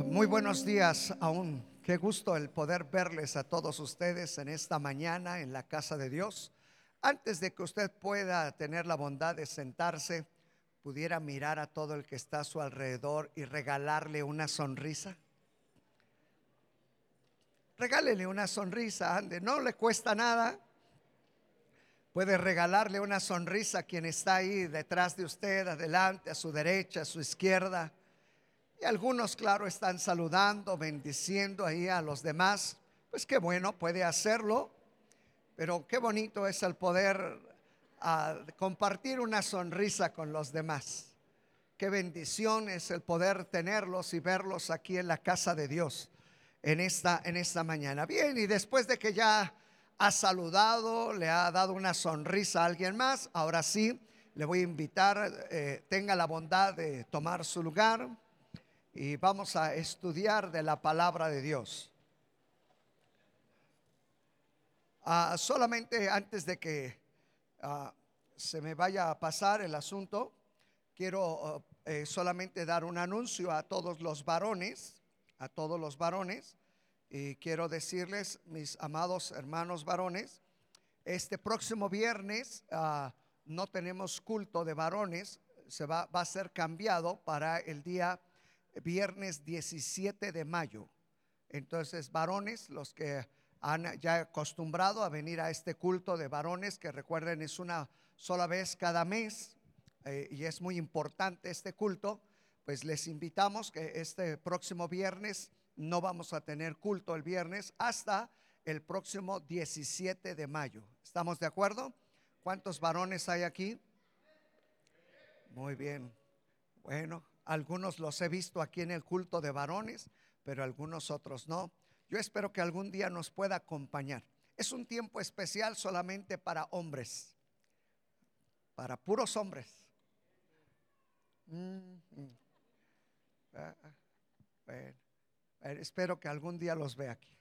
Muy buenos días aún. Qué gusto el poder verles a todos ustedes en esta mañana en la casa de Dios. Antes de que usted pueda tener la bondad de sentarse, pudiera mirar a todo el que está a su alrededor y regalarle una sonrisa. Regálele una sonrisa, ande, no le cuesta nada. Puede regalarle una sonrisa a quien está ahí detrás de usted, adelante, a su derecha, a su izquierda. Y algunos, claro, están saludando, bendiciendo ahí a los demás. Pues qué bueno, puede hacerlo. Pero qué bonito es el poder ah, compartir una sonrisa con los demás. Qué bendición es el poder tenerlos y verlos aquí en la casa de Dios en esta, en esta mañana. Bien, y después de que ya ha saludado, le ha dado una sonrisa a alguien más, ahora sí, le voy a invitar, eh, tenga la bondad de tomar su lugar y vamos a estudiar de la palabra de Dios. Ah, solamente antes de que ah, se me vaya a pasar el asunto, quiero eh, solamente dar un anuncio a todos los varones, a todos los varones, y quiero decirles, mis amados hermanos varones, este próximo viernes ah, no tenemos culto de varones, se va, va a ser cambiado para el día viernes 17 de mayo. Entonces, varones, los que han ya acostumbrado a venir a este culto de varones, que recuerden es una sola vez cada mes eh, y es muy importante este culto, pues les invitamos que este próximo viernes no vamos a tener culto el viernes hasta el próximo 17 de mayo. ¿Estamos de acuerdo? ¿Cuántos varones hay aquí? Muy bien. Bueno, algunos los he visto aquí en el culto de varones, pero algunos otros no. Yo espero que algún día nos pueda acompañar. Es un tiempo especial solamente para hombres, para puros hombres. Mm, mm. Ah, ah, espero que algún día los vea aquí.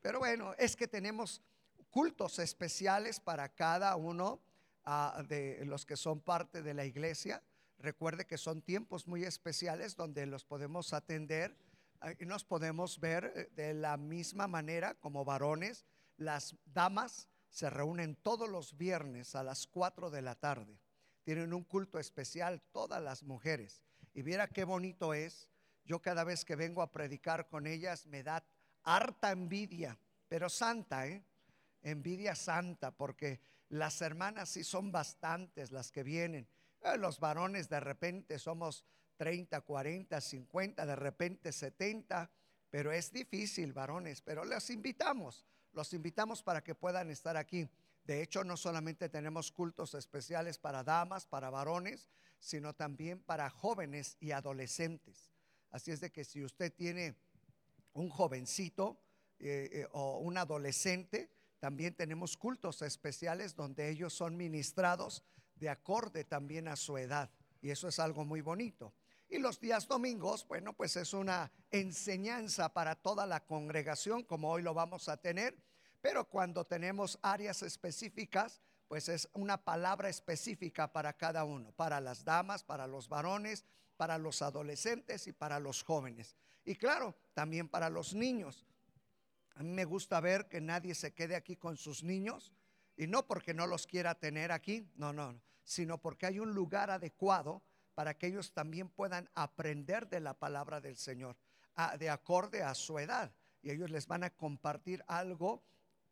Pero bueno, es que tenemos cultos especiales para cada uno ah, de los que son parte de la iglesia. Recuerde que son tiempos muy especiales donde los podemos atender eh, y nos podemos ver eh, de la misma manera como varones. Las damas se reúnen todos los viernes a las 4 de la tarde. Tienen un culto especial todas las mujeres. Y viera qué bonito es. Yo cada vez que vengo a predicar con ellas me da harta envidia, pero santa, ¿eh? Envidia santa, porque las hermanas sí son bastantes las que vienen los varones de repente somos 30, 40, 50, de repente 70, pero es difícil, varones, pero los invitamos, los invitamos para que puedan estar aquí. De hecho, no solamente tenemos cultos especiales para damas, para varones, sino también para jóvenes y adolescentes. Así es de que si usted tiene un jovencito eh, eh, o un adolescente, también tenemos cultos especiales donde ellos son ministrados de acorde también a su edad. Y eso es algo muy bonito. Y los días domingos, bueno, pues es una enseñanza para toda la congregación, como hoy lo vamos a tener. Pero cuando tenemos áreas específicas, pues es una palabra específica para cada uno, para las damas, para los varones, para los adolescentes y para los jóvenes. Y claro, también para los niños. A mí me gusta ver que nadie se quede aquí con sus niños y no porque no los quiera tener aquí, no, no, sino porque hay un lugar adecuado para que ellos también puedan aprender de la palabra del Señor, de acorde a su edad. Y ellos les van a compartir algo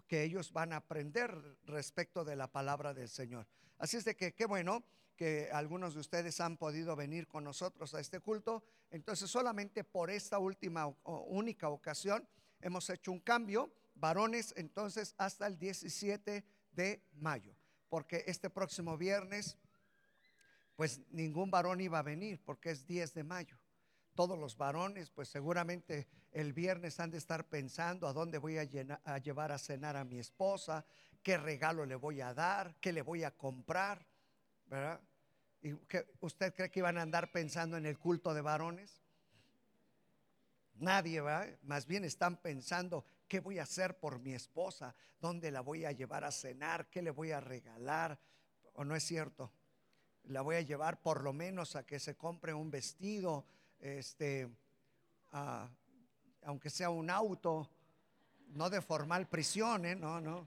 que ellos van a aprender respecto de la palabra del Señor. Así es de que qué bueno que algunos de ustedes han podido venir con nosotros a este culto. Entonces solamente por esta última única ocasión hemos hecho un cambio. Varones entonces hasta el 17 de mayo porque este próximo viernes, pues ningún varón iba a venir, porque es 10 de mayo. Todos los varones, pues seguramente el viernes han de estar pensando a dónde voy a, llevar a cenar a mi esposa, qué regalo le voy a dar, qué le voy a comprar, ¿verdad? ¿Y ¿Usted cree que iban a andar pensando en el culto de varones? Nadie, ¿verdad? Más bien están pensando ¿Qué voy a hacer por mi esposa? ¿Dónde la voy a llevar a cenar? ¿Qué le voy a regalar? ¿O no es cierto? La voy a llevar por lo menos a que se compre un vestido, este, aunque sea un auto, no de formal prisión, ¿eh? no, no.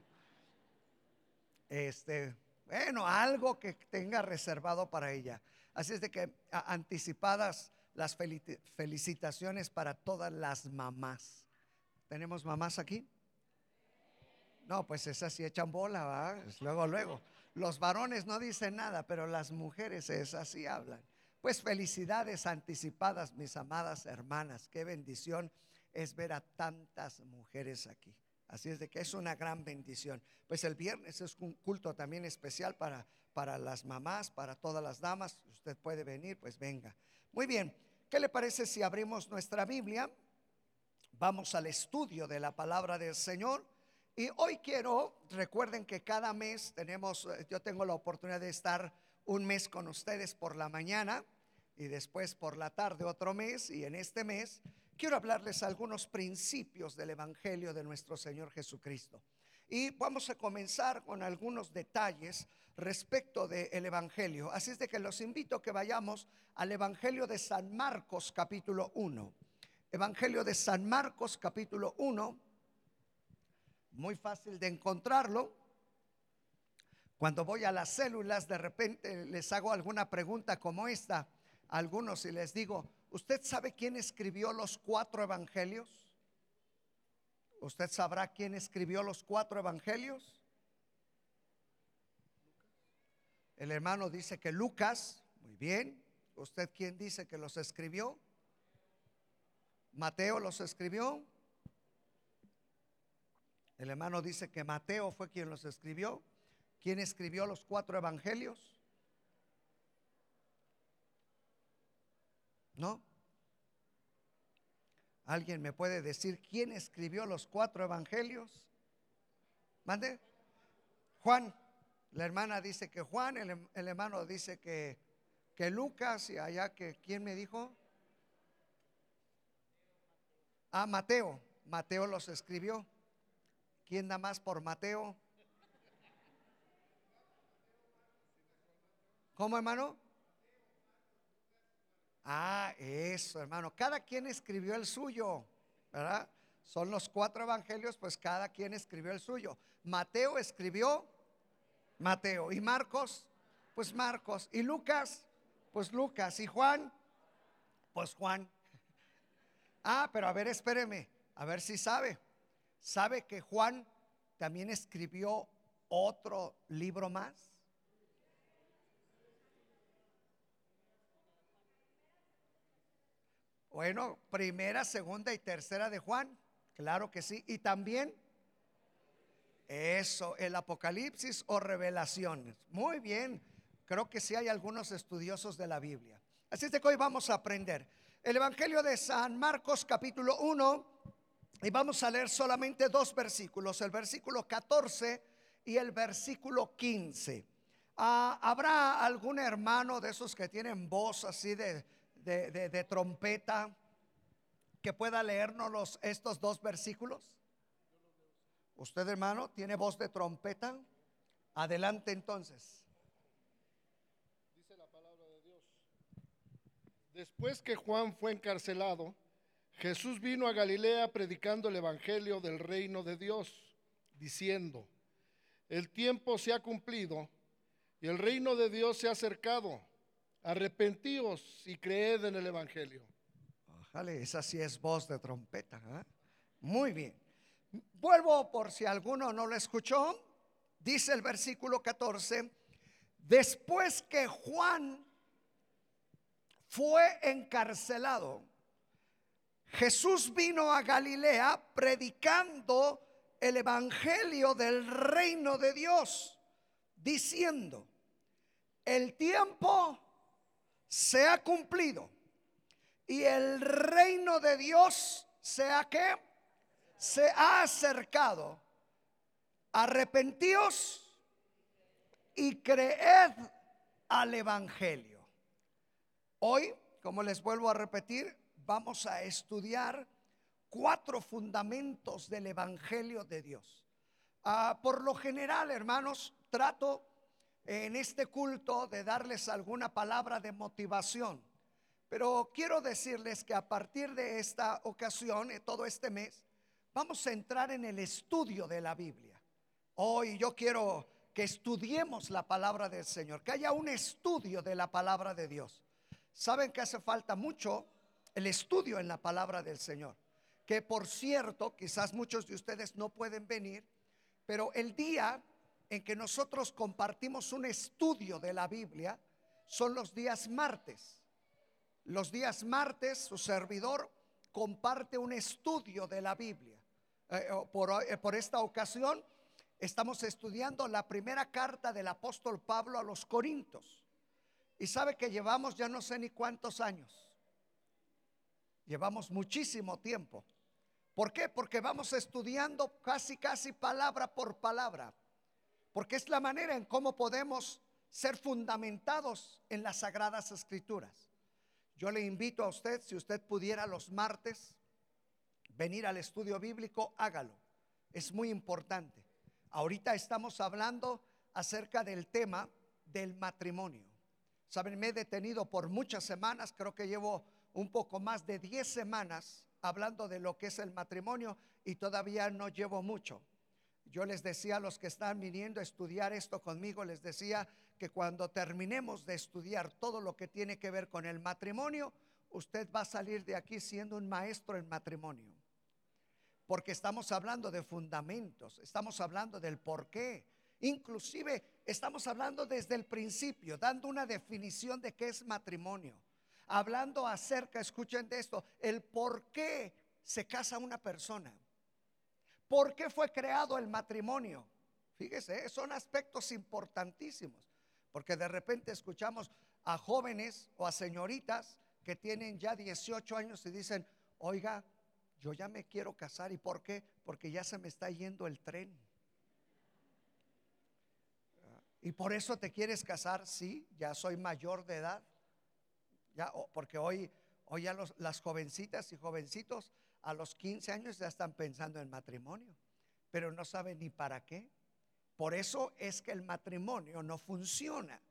Este, bueno, algo que tenga reservado para ella. Así es de que anticipadas las felicitaciones para todas las mamás. ¿Tenemos mamás aquí? No, pues esas sí echan bola, ¿va? Luego, luego. Los varones no dicen nada, pero las mujeres esas sí hablan. Pues felicidades anticipadas, mis amadas hermanas. Qué bendición es ver a tantas mujeres aquí. Así es de que es una gran bendición. Pues el viernes es un culto también especial para, para las mamás, para todas las damas. Usted puede venir, pues venga. Muy bien, ¿qué le parece si abrimos nuestra Biblia? Vamos al estudio de la palabra del Señor. Y hoy quiero, recuerden que cada mes tenemos, eh, yo tengo la oportunidad de estar un mes con ustedes por la mañana y después por la tarde otro mes. Y en este mes quiero hablarles algunos principios del Evangelio de nuestro Señor Jesucristo. Y vamos a comenzar con algunos detalles respecto del Evangelio. Así es de que los invito a que vayamos al Evangelio de San Marcos capítulo 1. Evangelio de San Marcos capítulo 1 muy fácil de encontrarlo. Cuando voy a las células, de repente les hago alguna pregunta como esta a algunos y les digo, ¿usted sabe quién escribió los cuatro evangelios? ¿Usted sabrá quién escribió los cuatro evangelios? El hermano dice que Lucas, muy bien. ¿Usted quién dice que los escribió? Mateo los escribió. El hermano dice que Mateo fue quien los escribió. ¿Quién escribió los cuatro evangelios? ¿No? ¿Alguien me puede decir quién escribió los cuatro evangelios? ¿Mande? Juan. La hermana dice que Juan, el, hermano dice que, que Lucas y allá que, ¿quién me dijo? Ah, Mateo. Mateo los escribió. ¿Quién da más por Mateo? ¿Cómo, hermano? Ah, eso, hermano. Cada quien escribió el suyo, ¿verdad? Son los cuatro evangelios, pues cada quien escribió el suyo. Mateo escribió Mateo. ¿Y Marcos? Pues Marcos. ¿Y Lucas? Pues Lucas. ¿Y Juan? Pues Juan. Ah, pero a ver, espéreme, a ver si sabe. ¿Sabe que Juan también escribió otro libro más? Bueno, primera, segunda y tercera de Juan, claro que sí. Y también eso, el Apocalipsis o revelaciones. Muy bien, creo que sí hay algunos estudiosos de la Biblia. Así es de que hoy vamos a aprender el Evangelio de San Marcos capítulo 1 y vamos a leer solamente dos versículos, el versículo 14 y el versículo 15. Ah, ¿Habrá algún hermano de esos que tienen voz así de, de, trompeta que pueda leernos los, estos dos versículos? ¿Usted hermano tiene voz de trompeta? Adelante entonces. Dice la palabra de Dios. Después que Juan fue encarcelado, Jesús vino a Galilea predicando el Evangelio del reino de Dios, diciendo, el tiempo se ha cumplido y el reino de Dios se ha acercado. Arrepentíos y creed en el Evangelio. Ojalá, esa sí es voz de trompeta. ¿eh? Muy bien. Vuelvo por si alguno no lo escuchó. Dice el versículo 14, después que Juan fue encarcelado, Jesús vino a Galilea predicando el Evangelio del reino de Dios, diciendo, el tiempo se ha cumplido y el reino de Dios se ha que se ha acercado. Arrepentíos y creed al Evangelio. Hoy, como les vuelvo a repetir, vamos a estudiar cuatro fundamentos del Evangelio de Dios. Ah, por lo general, hermanos, trato en este culto de darles alguna palabra de motivación, Pero quiero decirles que a partir de esta ocasión, eh, todo este mes, vamos a entrar en el estudio de la Biblia. Hoy yo quiero que estudiemos la palabra del Señor, que haya un estudio de la palabra de Dios. Saben que hace falta mucho el estudio en la palabra del Señor. Que por cierto, quizás muchos de ustedes no pueden venir, pero el día en que nosotros compartimos un estudio de la Biblia son los días martes. Los días martes su servidor comparte un estudio de la Biblia. Eh, por, eh, por esta ocasión estamos estudiando la primera carta del apóstol Pablo a los Corintios. Y sabe que llevamos ya no sé ni cuántos años. Llevamos muchísimo tiempo. ¿Por qué? Porque vamos estudiando casi, casi palabra por palabra. Porque es la manera en cómo podemos ser fundamentados en las sagradas escrituras. Yo le invito a usted, si usted pudiera los martes venir al estudio bíblico, hágalo. Es muy importante. Ahorita estamos hablando acerca del tema del matrimonio. Saben, me he detenido por muchas semanas, creo que llevo un poco más de 10 semanas hablando de lo que es el matrimonio y todavía no llevo mucho. Yo les decía a los que están viniendo a estudiar esto conmigo, les decía que cuando terminemos de estudiar todo lo que tiene que ver con el matrimonio, usted va a salir de aquí siendo un maestro en matrimonio. Porque estamos hablando de fundamentos, estamos hablando del por qué. Inclusive estamos hablando desde el principio, dando una definición de qué es matrimonio hablando acerca, escuchen de esto, el por qué se casa una persona. ¿Por qué fue creado el matrimonio? Fíjese, son aspectos importantísimos, porque de repente escuchamos a jóvenes o a señoritas que tienen ya 18 años y dicen, oiga, yo ya me quiero casar. ¿Y por qué? Porque ya se me está yendo el tren. ¿Y por eso te quieres casar? Sí, ya soy mayor de edad porque hoy, hoy ya las jovencitas y jovencitos a los 15 años ya están pensando en matrimonio, pero no saben ni para qué. Por eso es que el matrimonio no funciona,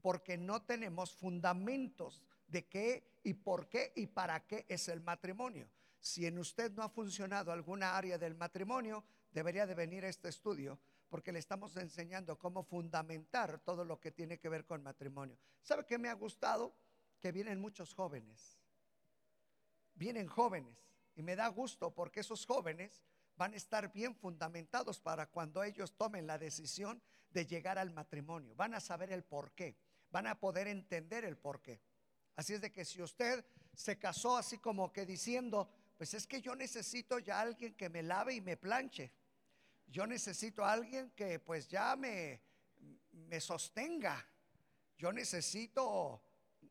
porque no tenemos fundamentos de qué y por qué y para qué es el matrimonio. Si en usted no ha funcionado alguna área del matrimonio, debería de venir este estudio porque le estamos enseñando cómo fundamentar todo lo que tiene que ver con matrimonio. ¿Sabe qué me ha gustado? que vienen muchos jóvenes. Vienen jóvenes y me da gusto porque esos jóvenes van a estar bien fundamentados para cuando ellos tomen la decisión de llegar al matrimonio. Van a saber el por qué, van a poder entender el por qué. Así es de que si usted se casó así como que diciendo, pues es que yo necesito ya alguien que me lave y me planche. Yo necesito a alguien que pues ya me, me sostenga. Yo necesito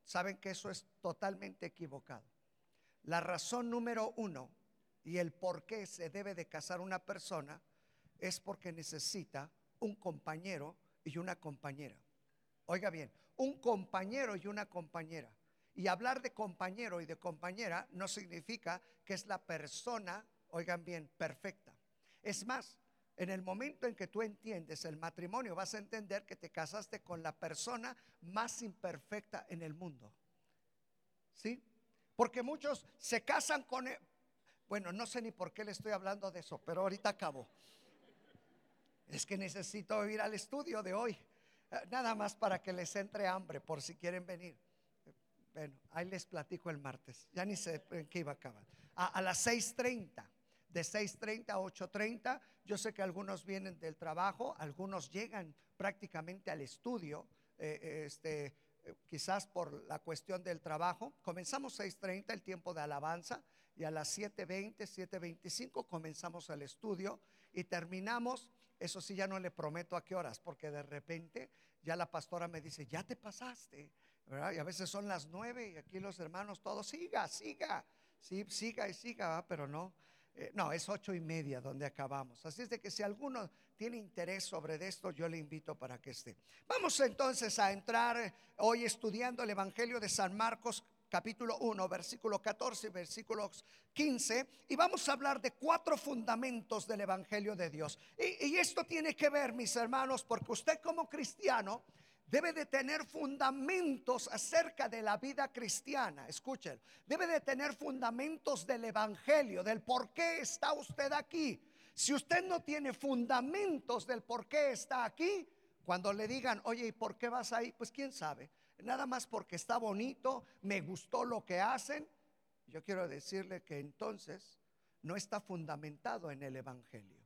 saben que eso es totalmente equivocado. La razón número uno y el por qué se debe de casar una persona es porque necesita un compañero y una compañera. Oiga bien, un compañero y una compañera. Y hablar de compañero y de compañera no significa que es la persona, oigan bien, perfecta. Es más, en el momento en que tú entiendes el matrimonio, vas a entender que te casaste con la persona más imperfecta en el mundo. ¿Sí? Porque muchos se casan con... E-, bueno, no sé ni por qué le estoy hablando de eso, pero ahorita acabo. Es que necesito ir al estudio de hoy. Eh, nada más para que les entre hambre, por si quieren venir. Bueno, ahí les platico el martes. Ya ni sé en qué iba a acabar. A, a las 6.30 de 6.30 a 8.30. Yo sé que algunos vienen del trabajo, algunos llegan prácticamente al estudio, eh, este, eh, quizás por la cuestión del trabajo. Comenzamos 6.30 el tiempo de alabanza y a las 7.20, 7.25 comenzamos el estudio y terminamos. Eso sí, ya no le prometo a qué horas, porque de repente ya la pastora me dice, ya te pasaste, Y a veces son las 9 y aquí los hermanos todos, siga, siga, sí, siga y siga, pero no. Eh, no, es ocho y media donde acabamos. Así es de que si alguno tiene interés sobre esto, yo le invito para que esté. Vamos entonces a entrar hoy estudiando el Evangelio de San Marcos capítulo 1, versículo 14 y versículos 15, y vamos a hablar de cuatro fundamentos del Evangelio de Dios. Y, esto tiene que ver, mis hermanos, porque usted como cristiano debe de tener fundamentos acerca de la vida cristiana. Escuchen, debe de tener fundamentos del Evangelio, del por qué está usted aquí. Si usted no tiene fundamentos del por qué está aquí, cuando le digan, oye, ¿y por qué vas ahí? Pues quién sabe. Nada más porque está bonito, me gustó lo que hacen. Yo quiero decirle que entonces no está fundamentado en el Evangelio.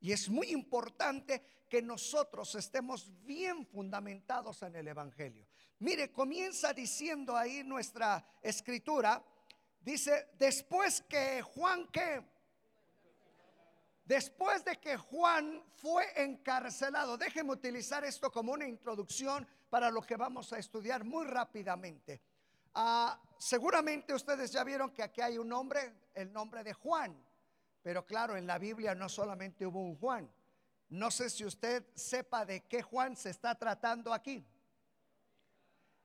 Y es muy importante que nosotros estemos bien fundamentados en el Evangelio. Mire, comienza diciendo ahí nuestra escritura, dice, después que Juan que, después de que Juan fue encarcelado, déjeme utilizar esto como una introducción para lo que vamos a estudiar muy rápidamente. Ah, seguramente ustedes ya vieron que aquí hay un nombre, el nombre de Juan. Pero claro, en la Biblia no solamente hubo un Juan. No sé si usted sepa de qué Juan se está tratando aquí.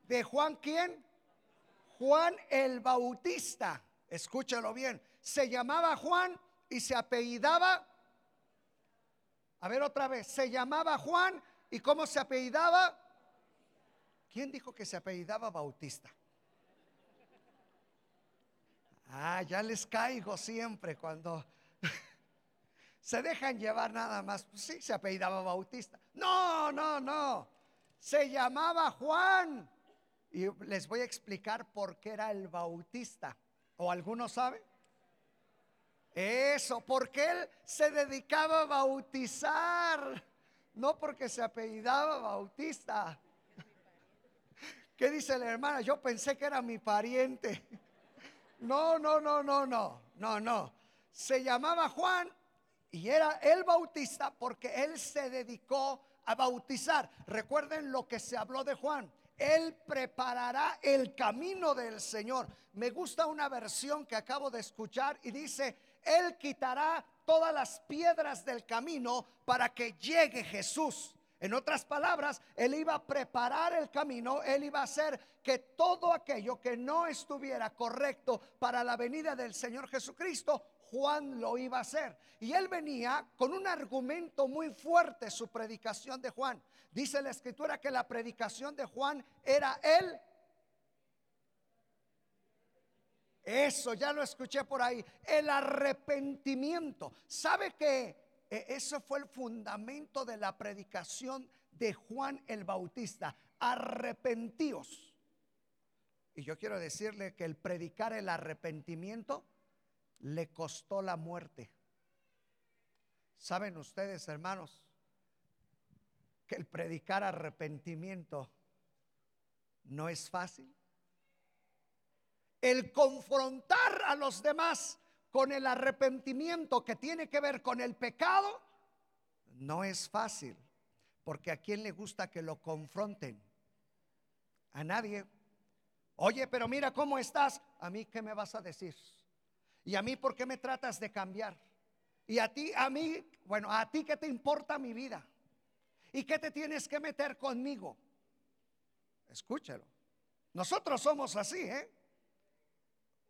¿De Juan quién? Juan el Bautista. Escúchalo bien. Se llamaba Juan y se apellidaba. A ver otra vez. Se llamaba Juan y cómo se apellidaba. ¿Quién dijo que se apellidaba Bautista? Ah, ya les caigo siempre cuando se dejan llevar nada más. Pues sí, se apellidaba Bautista. No, no, no. Se llamaba Juan. Y les voy a explicar por qué era el Bautista. ¿O alguno sabe? Eso, porque él se dedicaba a bautizar, no porque se apellidaba Bautista. ¿Qué dice la hermana? Yo pensé que era mi pariente. No, no, no, no, no, no, no. Se llamaba Juan y era el bautista porque él se dedicó a bautizar. Recuerden lo que se habló de Juan. Él preparará el camino del Señor. Me gusta una versión que acabo de escuchar y dice, Él quitará todas las piedras del camino para que llegue Jesús. En otras palabras, Él iba a preparar el camino, Él iba a hacer que todo aquello que no estuviera correcto para la venida del Señor Jesucristo, Juan lo iba a hacer. Y él venía con un argumento muy fuerte, su predicación de Juan. Dice la escritura que la predicación de Juan era él. Eso ya lo escuché por ahí. El arrepentimiento. ¿Sabe que e, eso fue el fundamento de la predicación de Juan el Bautista. Arrepentíos. Y yo quiero decirle que el predicar el arrepentimiento le costó la muerte. ¿Saben ustedes, hermanos, que el predicar arrepentimiento no es fácil? El confrontar a los demás con el arrepentimiento que tiene que ver con el pecado, no es fácil, porque a quién le gusta que lo confronten. A nadie. Oye, pero mira cómo estás. A mí, ¿qué me vas a decir? Y a mí, ¿por qué me tratas de cambiar? Y a ti, a mí, bueno, a ti, ¿qué te importa mi vida? ¿Y qué te tienes que meter conmigo? Escúchalo. Nosotros somos así, ¿eh?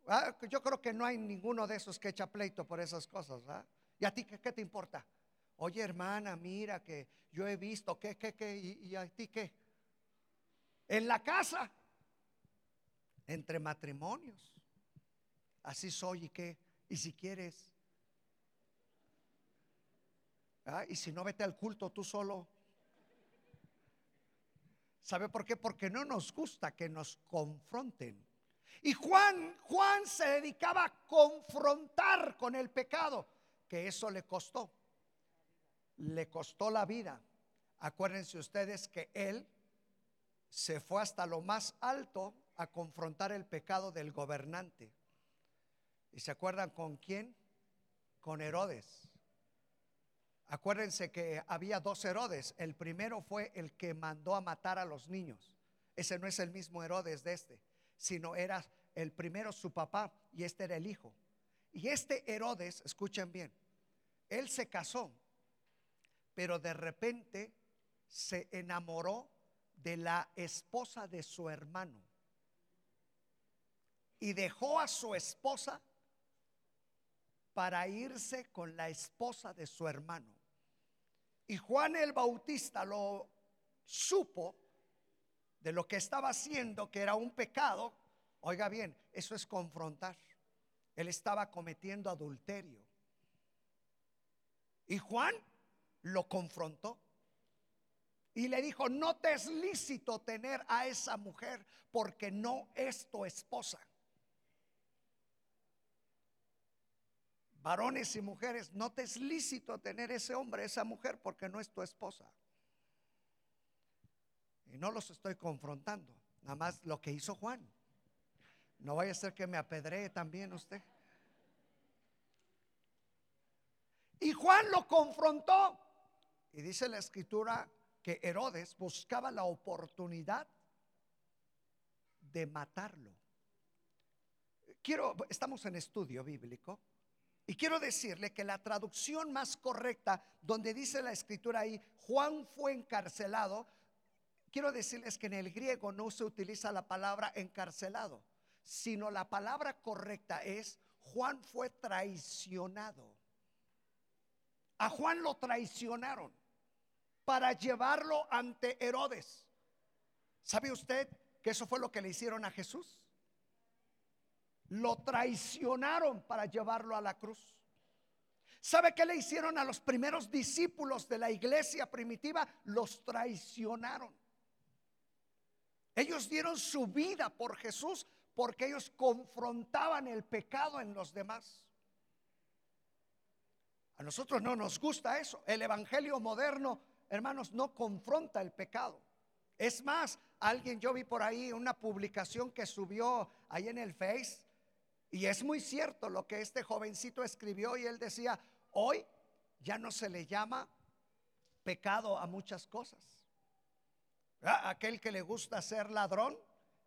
Ah, yo creo que no hay ninguno de esos que echa pleito por esas cosas. ¿Y a ti qué, te importa? Oye, hermana, mira que yo he visto que, que, que, y, a ti qué. En la casa, entre matrimonios. Así soy y qué. Y si quieres. Ah, y si no, vete al culto tú solo. ¿Sabe por qué? Porque no nos gusta que nos confronten. Y Juan, Juan se dedicaba a confrontar con el pecado, que eso le costó. Le costó la vida. Acuérdense ustedes que él se fue hasta lo más alto a confrontar el pecado del gobernante. ¿Y se acuerdan con quién? Con Herodes. Acuérdense que había dos Herodes. El primero fue el que mandó a matar a los niños. Ese no es el mismo Herodes de este sino era el primero su papá y este era el hijo. Y este Herodes, escuchen bien, él se casó, pero de repente se enamoró de la esposa de su hermano y dejó a su esposa para irse con la esposa de su hermano. Y Juan el Bautista lo supo de lo que estaba haciendo, que era un pecado, oiga bien, eso es confrontar. Él estaba cometiendo adulterio. Y Juan lo confrontó. Y le dijo, no te es lícito tener a esa mujer porque no es tu esposa. Varones y mujeres, no te es lícito tener ese hombre, esa mujer porque no es tu esposa. Y no los estoy confrontando, nada más lo que hizo Juan. No vaya a ser que me apedree también usted. Y Juan lo confrontó. Y dice la escritura que Herodes buscaba la oportunidad de matarlo. Quiero, estamos en estudio bíblico y quiero decirle que la traducción más correcta, donde dice la escritura ahí, Juan fue encarcelado, quiero decirles que en el griego no se utiliza la palabra encarcelado, sino la palabra correcta es Juan fue traicionado. A Juan lo traicionaron para llevarlo ante Herodes. ¿Sabe usted que eso fue lo que le hicieron a Jesús? Lo traicionaron para llevarlo a la cruz. ¿Sabe qué le hicieron a los primeros discípulos de la iglesia primitiva? Los traicionaron. Ellos dieron su vida por Jesús porque ellos confrontaban el pecado en los demás. A nosotros no nos gusta eso. El Evangelio moderno hermanos, no confronta el pecado. Es más, alguien yo vi por ahí una publicación que subió ahí en el Face y es muy cierto lo que este jovencito escribió y él decía, hoy ya no se le llama pecado a muchas cosas. Aquel que le gusta ser ladrón,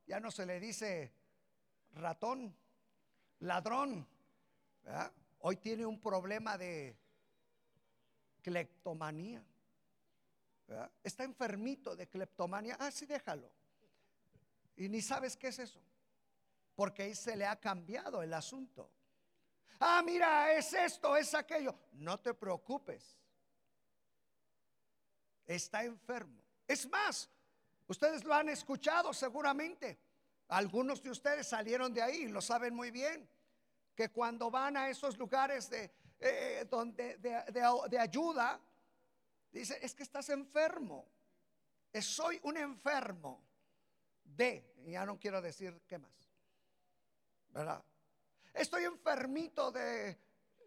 ya no se le dice ratón, ladrón. Hoy tiene un problema de cleptomanía. Está enfermito de cleptomania. Ah, sí, déjalo. Y ni sabes qué es eso. Porque ahí se le ha cambiado el asunto. Ah, mira, es esto, es aquello. No te preocupes. Está enfermo. Es más, ustedes lo han escuchado seguramente. Algunos de ustedes salieron de ahí lo saben muy bien. Que cuando van a esos lugares de, eh, donde, de ayuda, Dice, es que estás enfermo. Soy un enfermo de, ya no quiero decir qué más, ¿verdad? Estoy enfermito de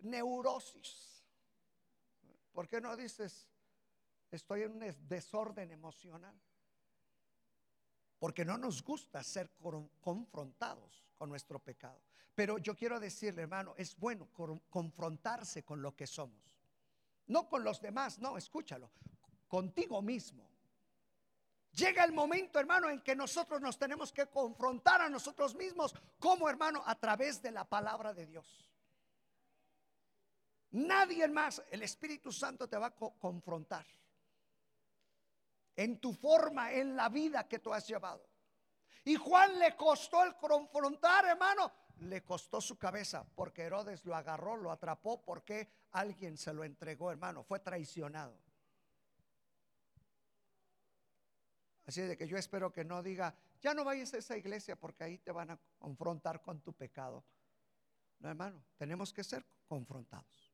neurosis. ¿Por qué no dices, estoy en un desorden emocional? Porque no nos gusta ser confrontados con nuestro pecado. Pero yo quiero decirle, hermano, es bueno confrontarse con lo que somos. No con los demás, no, escúchalo, contigo mismo. Llega el momento, hermano, en que nosotros nos tenemos que confrontar a nosotros mismos como hermano a través de la palabra de Dios. Nadie más, el Espíritu Santo te va a confrontar en tu forma, en la vida que tú has llevado. Y Juan le costó el confrontar, hermano, le costó su cabeza porque Herodes lo agarró, lo atrapó porque alguien se lo entregó, hermano, fue traicionado. Así de que yo espero que no diga, ya no vayas a esa iglesia porque ahí te van a confrontar con tu pecado. No, hermano, tenemos que ser confrontados.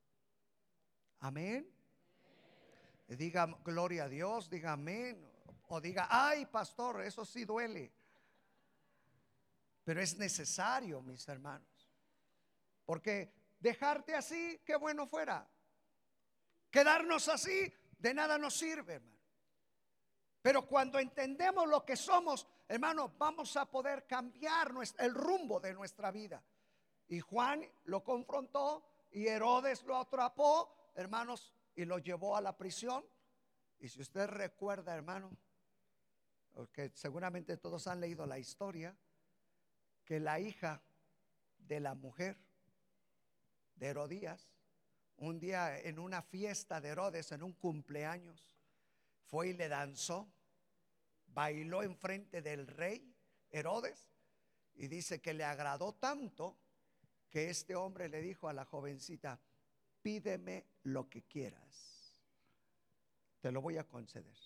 Amén. Diga gloria a Dios, diga amén. O diga, ay, pastor, eso sí duele. Pero es necesario, mis hermanos. Porque dejarte así, qué bueno fuera. Quedarnos así, de nada nos sirve, hermano. Pero cuando entendemos lo que somos, hermano, vamos a poder cambiar el rumbo de nuestra vida. Y Juan lo confrontó y Herodes lo atrapó, hermanos, y lo llevó a la prisión. Y si usted recuerda, hermano, porque seguramente todos han leído la historia, que la hija de la mujer de Herodías, un día en una fiesta de Herodes, en un cumpleaños, fue y le danzó, bailó enfrente del rey Herodes y dice que le agradó tanto que este hombre le dijo a la jovencita, pídeme lo que quieras, te lo voy a conceder.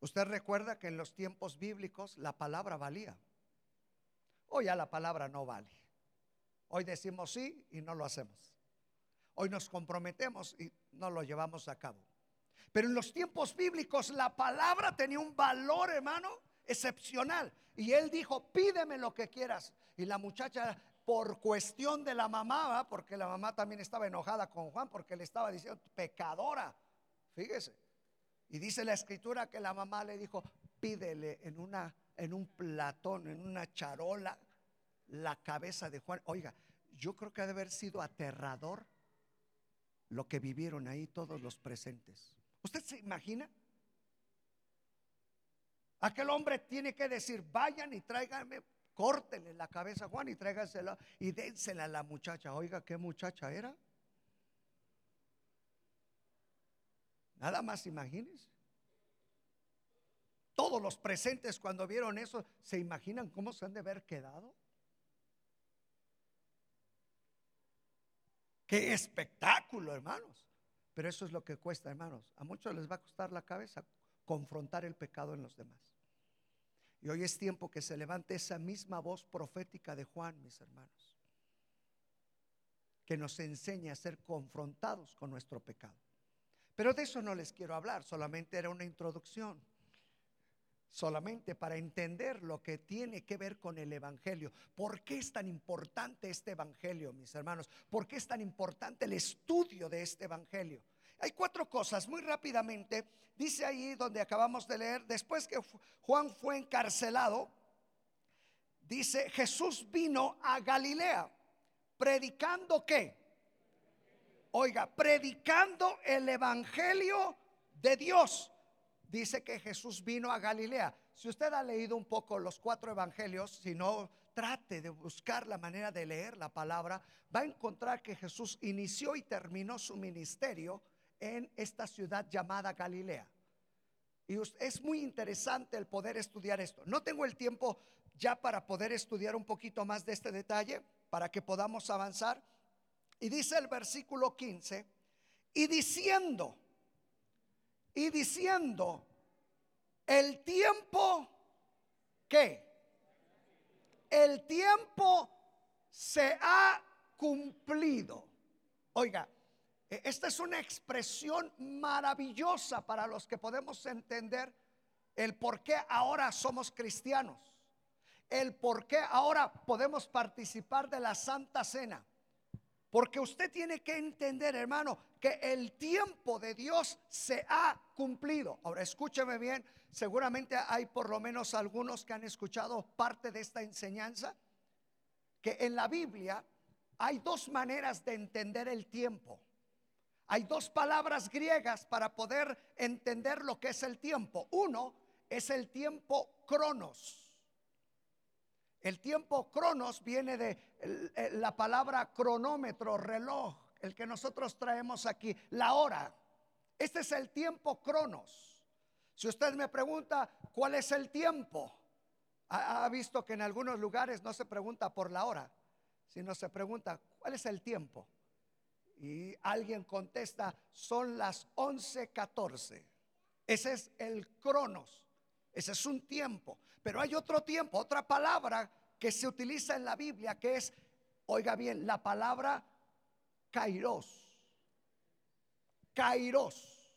Usted recuerda que en los tiempos bíblicos la palabra valía. Hoy ya la palabra no vale. Hoy decimos sí y no lo hacemos. Hoy nos comprometemos y no lo llevamos a cabo. Pero en los tiempos bíblicos la palabra tenía un valor, hermano, excepcional. Y él dijo, pídeme lo que quieras. Y la muchacha, por cuestión de la mamá, porque la mamá también estaba enojada con Juan, porque le estaba diciendo, pecadora, fíjese. Y dice la escritura que la mamá le dijo, pídele en, una, en un platón, en una charola, la cabeza de Juan. Oiga, yo creo que ha de haber sido aterrador lo que vivieron ahí todos los presentes. ¿Usted se imagina? Aquel hombre tiene que decir, vayan y tráiganme, córtenle la cabeza a Juan y tráigansela y dénsela a la muchacha. Oiga, ¿qué muchacha era? Nada más imagínense. Todos los presentes cuando vieron eso, ¿se imaginan cómo se han de haber quedado? Qué espectáculo, hermanos. Pero eso es lo que cuesta, hermanos. A muchos les va a costar la cabeza confrontar el pecado en los demás. Y hoy es tiempo que se levante esa misma voz profética de Juan, mis hermanos, que nos enseña a ser confrontados con nuestro pecado. Pero de eso no les quiero hablar, solamente era una introducción, solamente para entender lo que tiene que ver con el Evangelio. ¿Por qué es tan importante este Evangelio, mis hermanos? ¿Por qué es tan importante el estudio de este Evangelio? Hay cuatro cosas, muy rápidamente. Dice ahí donde acabamos de leer, después que Juan fue encarcelado, dice, Jesús vino a Galilea, predicando qué? Oiga, predicando el Evangelio de Dios. Dice que Jesús vino a Galilea. Si usted ha leído un poco los cuatro evangelios, si no, trate de buscar la manera de leer la palabra, va a encontrar que Jesús inició y terminó su ministerio en esta ciudad llamada Galilea. Y es muy interesante el poder estudiar esto. No tengo el tiempo ya para poder estudiar un poquito más de este detalle, para que podamos avanzar. Y dice el versículo 15, y diciendo, y diciendo, el tiempo que, el tiempo se ha cumplido. Oiga, esta es una expresión maravillosa para los que podemos entender el por qué ahora somos cristianos, el por qué ahora podemos participar de la Santa Cena. Porque usted tiene que entender, hermano, que el tiempo de Dios se ha cumplido. Ahora, escúcheme bien, seguramente hay por lo menos algunos que han escuchado parte de esta enseñanza, que en la Biblia hay dos maneras de entender el tiempo. Hay dos palabras griegas para poder entender lo que es el tiempo. Uno es el tiempo cronos. El tiempo cronos viene de la palabra cronómetro, reloj, el que nosotros traemos aquí, la hora. Este es el tiempo cronos. Si usted me pregunta cuál es el tiempo, ha, visto que en algunos lugares no se pregunta por la hora, sino se pregunta cuál es el tiempo. Y alguien contesta, son las 11:14. Ese es el cronos. Ese es un tiempo. Pero hay otro tiempo, otra palabra que se utiliza en la Biblia que es, oiga bien, la palabra kairos. Kairos.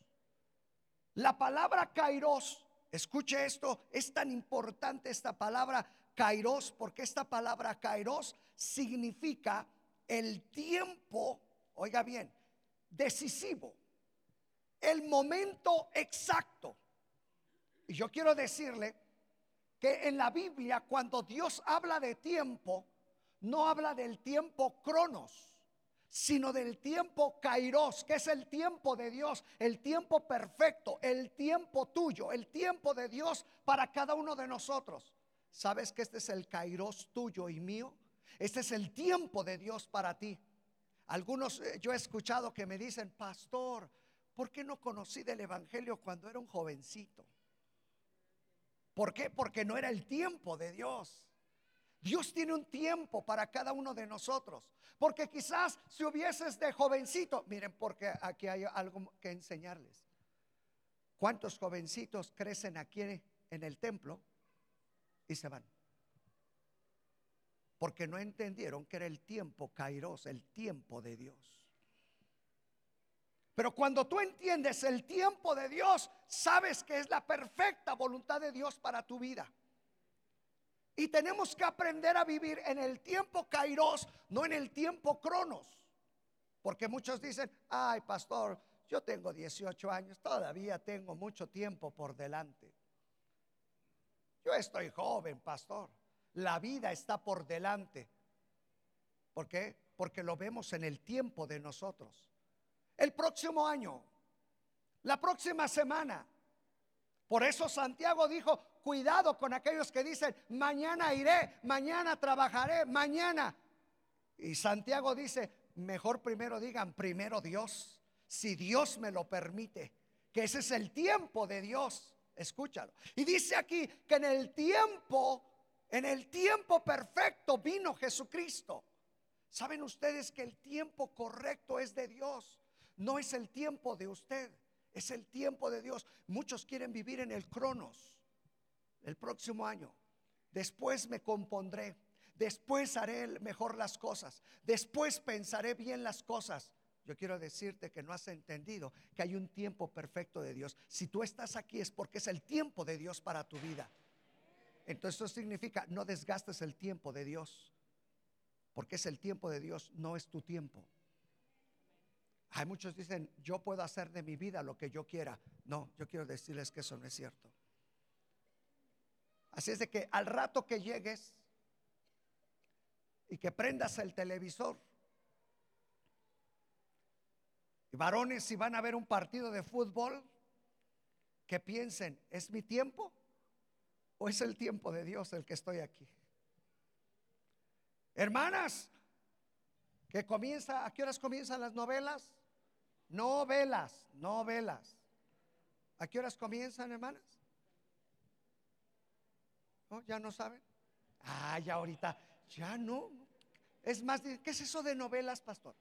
La palabra kairos, escuche esto, es tan importante esta palabra kairos porque esta palabra kairos significa el tiempo oiga bien, decisivo, el momento exacto. Y yo quiero decirle que en la Biblia cuando Dios habla de tiempo, no habla del tiempo cronos, sino del tiempo kairos, que es el tiempo de Dios, el tiempo perfecto, el tiempo tuyo, el tiempo de Dios para cada uno de nosotros. ¿Sabes que este es el kairos tuyo y mío? Este es el tiempo de Dios para ti. Algunos eh, yo he escuchado que me dicen, pastor, ¿por qué no conocí del Evangelio cuando era un jovencito? ¿Por qué? Porque no era el tiempo de Dios. Dios tiene un tiempo para cada uno de nosotros. Porque quizás si hubieses de jovencito, miren, porque aquí hay algo que enseñarles. ¿Cuántos jovencitos crecen aquí en el templo y se van? Porque no entendieron que era el tiempo kairos, el tiempo de Dios. Pero cuando tú entiendes el tiempo de Dios, sabes que es la perfecta voluntad de Dios para tu vida. Y tenemos que aprender a vivir en el tiempo kairos, no en el tiempo cronos. Porque muchos dicen, ay pastor, yo tengo 18 años, todavía tengo mucho tiempo por delante. Yo estoy joven, pastor. La vida está por delante. ¿Por qué? Porque lo vemos en el tiempo de nosotros. El próximo año, la próxima semana. Por eso Santiago dijo, cuidado con aquellos que dicen, mañana iré, mañana trabajaré, mañana. Y Santiago dice, mejor primero digan, primero Dios si Dios me lo permite, que ese es el tiempo de Dios. Escúchalo. Y dice aquí que en el tiempo, en el tiempo perfecto vino Jesucristo. ¿Saben ustedes que el tiempo correcto es de Dios? No es el tiempo de usted, es el tiempo de Dios. Muchos quieren vivir en el cronos el próximo año. Después me compondré, después haré mejor las cosas, después pensaré bien las cosas. Yo quiero decirte que no has entendido que hay un tiempo perfecto de Dios. Si tú estás aquí es porque es el tiempo de Dios para tu vida. Entonces eso significa no desgastes el tiempo de Dios. Porque es el tiempo de Dios, no es tu tiempo. Hay muchos dicen, yo puedo hacer de mi vida lo que yo quiera. No, yo quiero decirles que eso no es cierto. Así es de que al rato que llegues y que prendas el televisor, varones, si van a ver un partido de fútbol, que piensen, ¿es mi tiempo? ¿O es el tiempo de Dios el que estoy aquí? Hermanas, que comienza, ¿a qué horas comienzan las novelas? Novelas, novelas. ¿A qué horas comienzan, hermanas? ¿Ya no saben? Ah, ya ahorita, ya no. Es más, ¿qué es eso de novelas, pastor?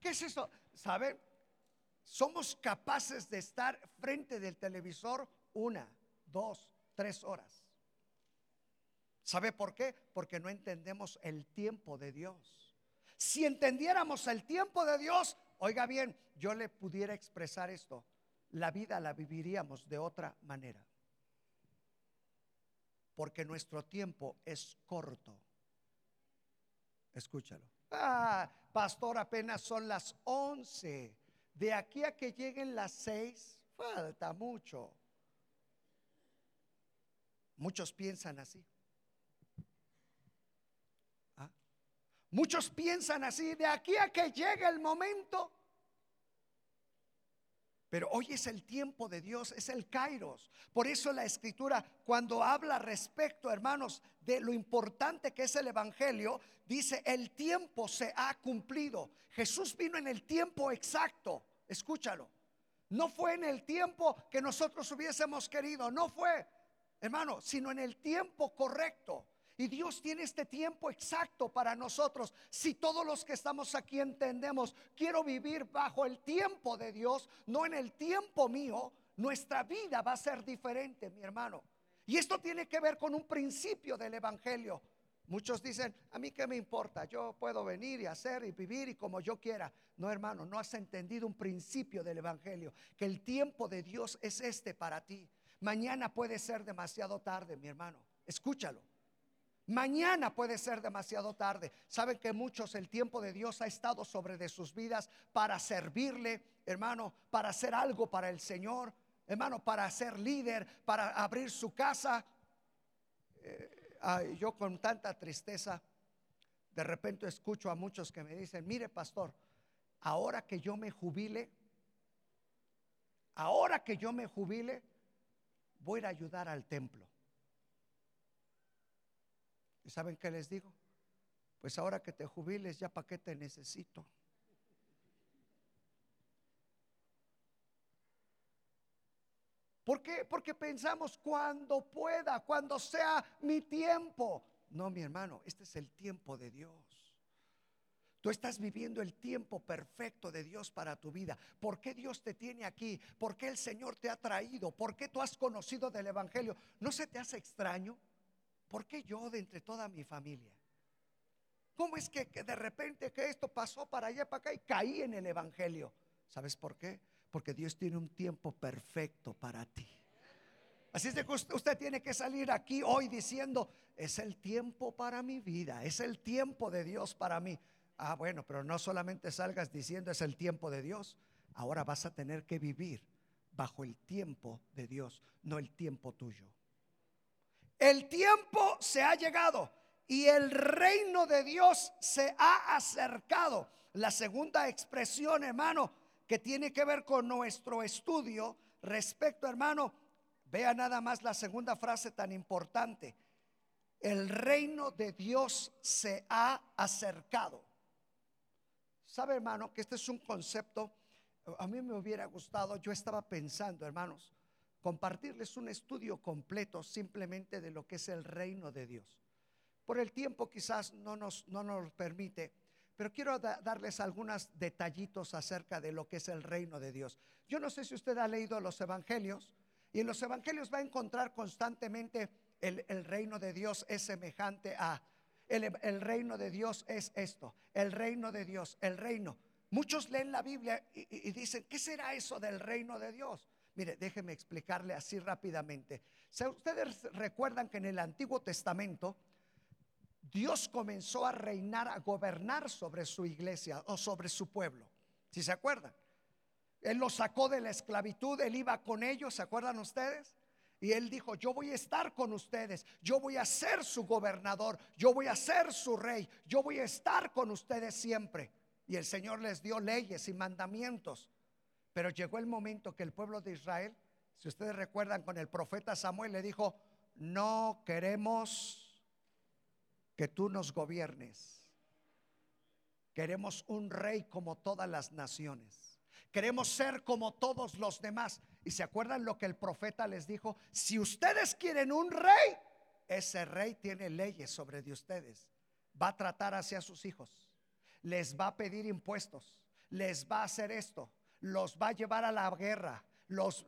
¿Qué es eso? ¿Saben? Somos capaces de estar frente del televisor una, dos, tres horas. ¿Sabe por qué? Porque no entendemos el tiempo de Dios. Si entendiéramos el tiempo de Dios, oiga bien, yo le pudiera expresar esto, la vida la viviríamos de otra manera. Porque nuestro tiempo es corto. Escúchalo. Ah, pastor, apenas son las 11. De aquí a que lleguen las 6, falta mucho. Muchos piensan así. ¿Ah? Muchos piensan así, de aquí a que llegue el momento, pero hoy es el tiempo de Dios, es el Kairos. Por eso la escritura, cuando habla respecto, hermanos, de lo importante que es el Evangelio, dice, el tiempo se ha cumplido. Jesús vino en el tiempo exacto. Escúchalo. No fue en el tiempo que nosotros hubiésemos querido, no fue, hermano, sino en el tiempo correcto. Y Dios tiene este tiempo exacto para nosotros. Si todos los que estamos aquí entendemos, quiero vivir bajo el tiempo de Dios, no en el tiempo mío, nuestra vida va a ser diferente, mi hermano. Y esto tiene que ver con un principio del Evangelio. Muchos dicen, a mí qué me importa, yo puedo venir y hacer y vivir y como yo quiera. No, hermano, no has entendido un principio del Evangelio, que el tiempo de Dios es este para ti. Mañana puede ser demasiado tarde, mi hermano. Escúchalo. Mañana puede ser demasiado tarde. Saben que muchos el tiempo de Dios ha estado sobre de sus vidas para servirle, hermano, para hacer algo para el Señor, hermano, para ser líder, para abrir su casa. Eh, yo con tanta tristeza, de repente escucho a muchos que me dicen, mire pastor, ahora que yo me jubile, ahora que yo me jubile, voy a ayudar al templo. ¿Y saben qué les digo? Pues ahora que te jubiles, ya para qué te necesito. ¿Por qué? Porque pensamos cuando pueda, cuando sea mi tiempo. No, mi hermano, este es el tiempo de Dios. Tú estás viviendo el tiempo perfecto de Dios para tu vida. ¿Por qué Dios te tiene aquí? ¿Por qué el Señor te ha traído? ¿Por qué tú has conocido del Evangelio? ¿No se te hace extraño? ¿Por qué yo de entre toda mi familia? ¿Cómo es que, de repente que esto pasó para allá, para acá y caí en el Evangelio? ¿Sabes por qué? Porque Dios tiene un tiempo perfecto para ti. Así es que usted tiene que salir aquí hoy diciendo, es el tiempo para mi vida, es el tiempo de Dios para mí. Ah, bueno, pero no solamente salgas diciendo es el tiempo de Dios, ahora vas a tener que vivir bajo el tiempo de Dios, no el tiempo tuyo. El tiempo se ha llegado y el reino de Dios se ha acercado. La segunda expresión, hermano, que tiene que ver con nuestro estudio respecto, hermano, vea nada más la segunda frase tan importante. El reino de Dios se ha acercado. ¿Sabe, hermano, que este es un concepto? A mí me hubiera gustado, yo estaba pensando, hermanos, compartirles un estudio completo simplemente de lo que es el reino de Dios. Por el tiempo quizás no nos, no nos permite, pero quiero darles algunos detallitos acerca de lo que es el reino de Dios. Yo no sé si usted ha leído los evangelios y en los evangelios va a encontrar constantemente el, el reino de Dios es semejante a el, reino de Dios es esto, el reino de Dios, el reino. Muchos leen la Biblia y, dicen, ¿qué será eso del reino de Dios? Mire, déjeme explicarle así rápidamente. Si ustedes recuerdan que en el Antiguo Testamento Dios comenzó a reinar, a gobernar sobre su iglesia o sobre su pueblo. Si se acuerdan? Él los sacó de la esclavitud, él iba con ellos, ¿se acuerdan ustedes? Y él dijo, yo voy a estar con ustedes, yo voy a ser su gobernador, yo voy a ser su rey, yo voy a estar con ustedes siempre. Y el Señor les dio leyes y mandamientos. Pero llegó el momento que el pueblo de Israel, si ustedes recuerdan con el profeta Samuel, le dijo, no queremos que tú nos gobiernes. Queremos un rey como todas las naciones. Queremos ser como todos los demás. Y se acuerdan lo que el profeta les dijo, si ustedes quieren un rey, ese rey tiene leyes sobre de ustedes. Va a tratar hacia sus hijos. Les va a pedir impuestos. Les va a hacer esto. Los va a llevar a la guerra. Los,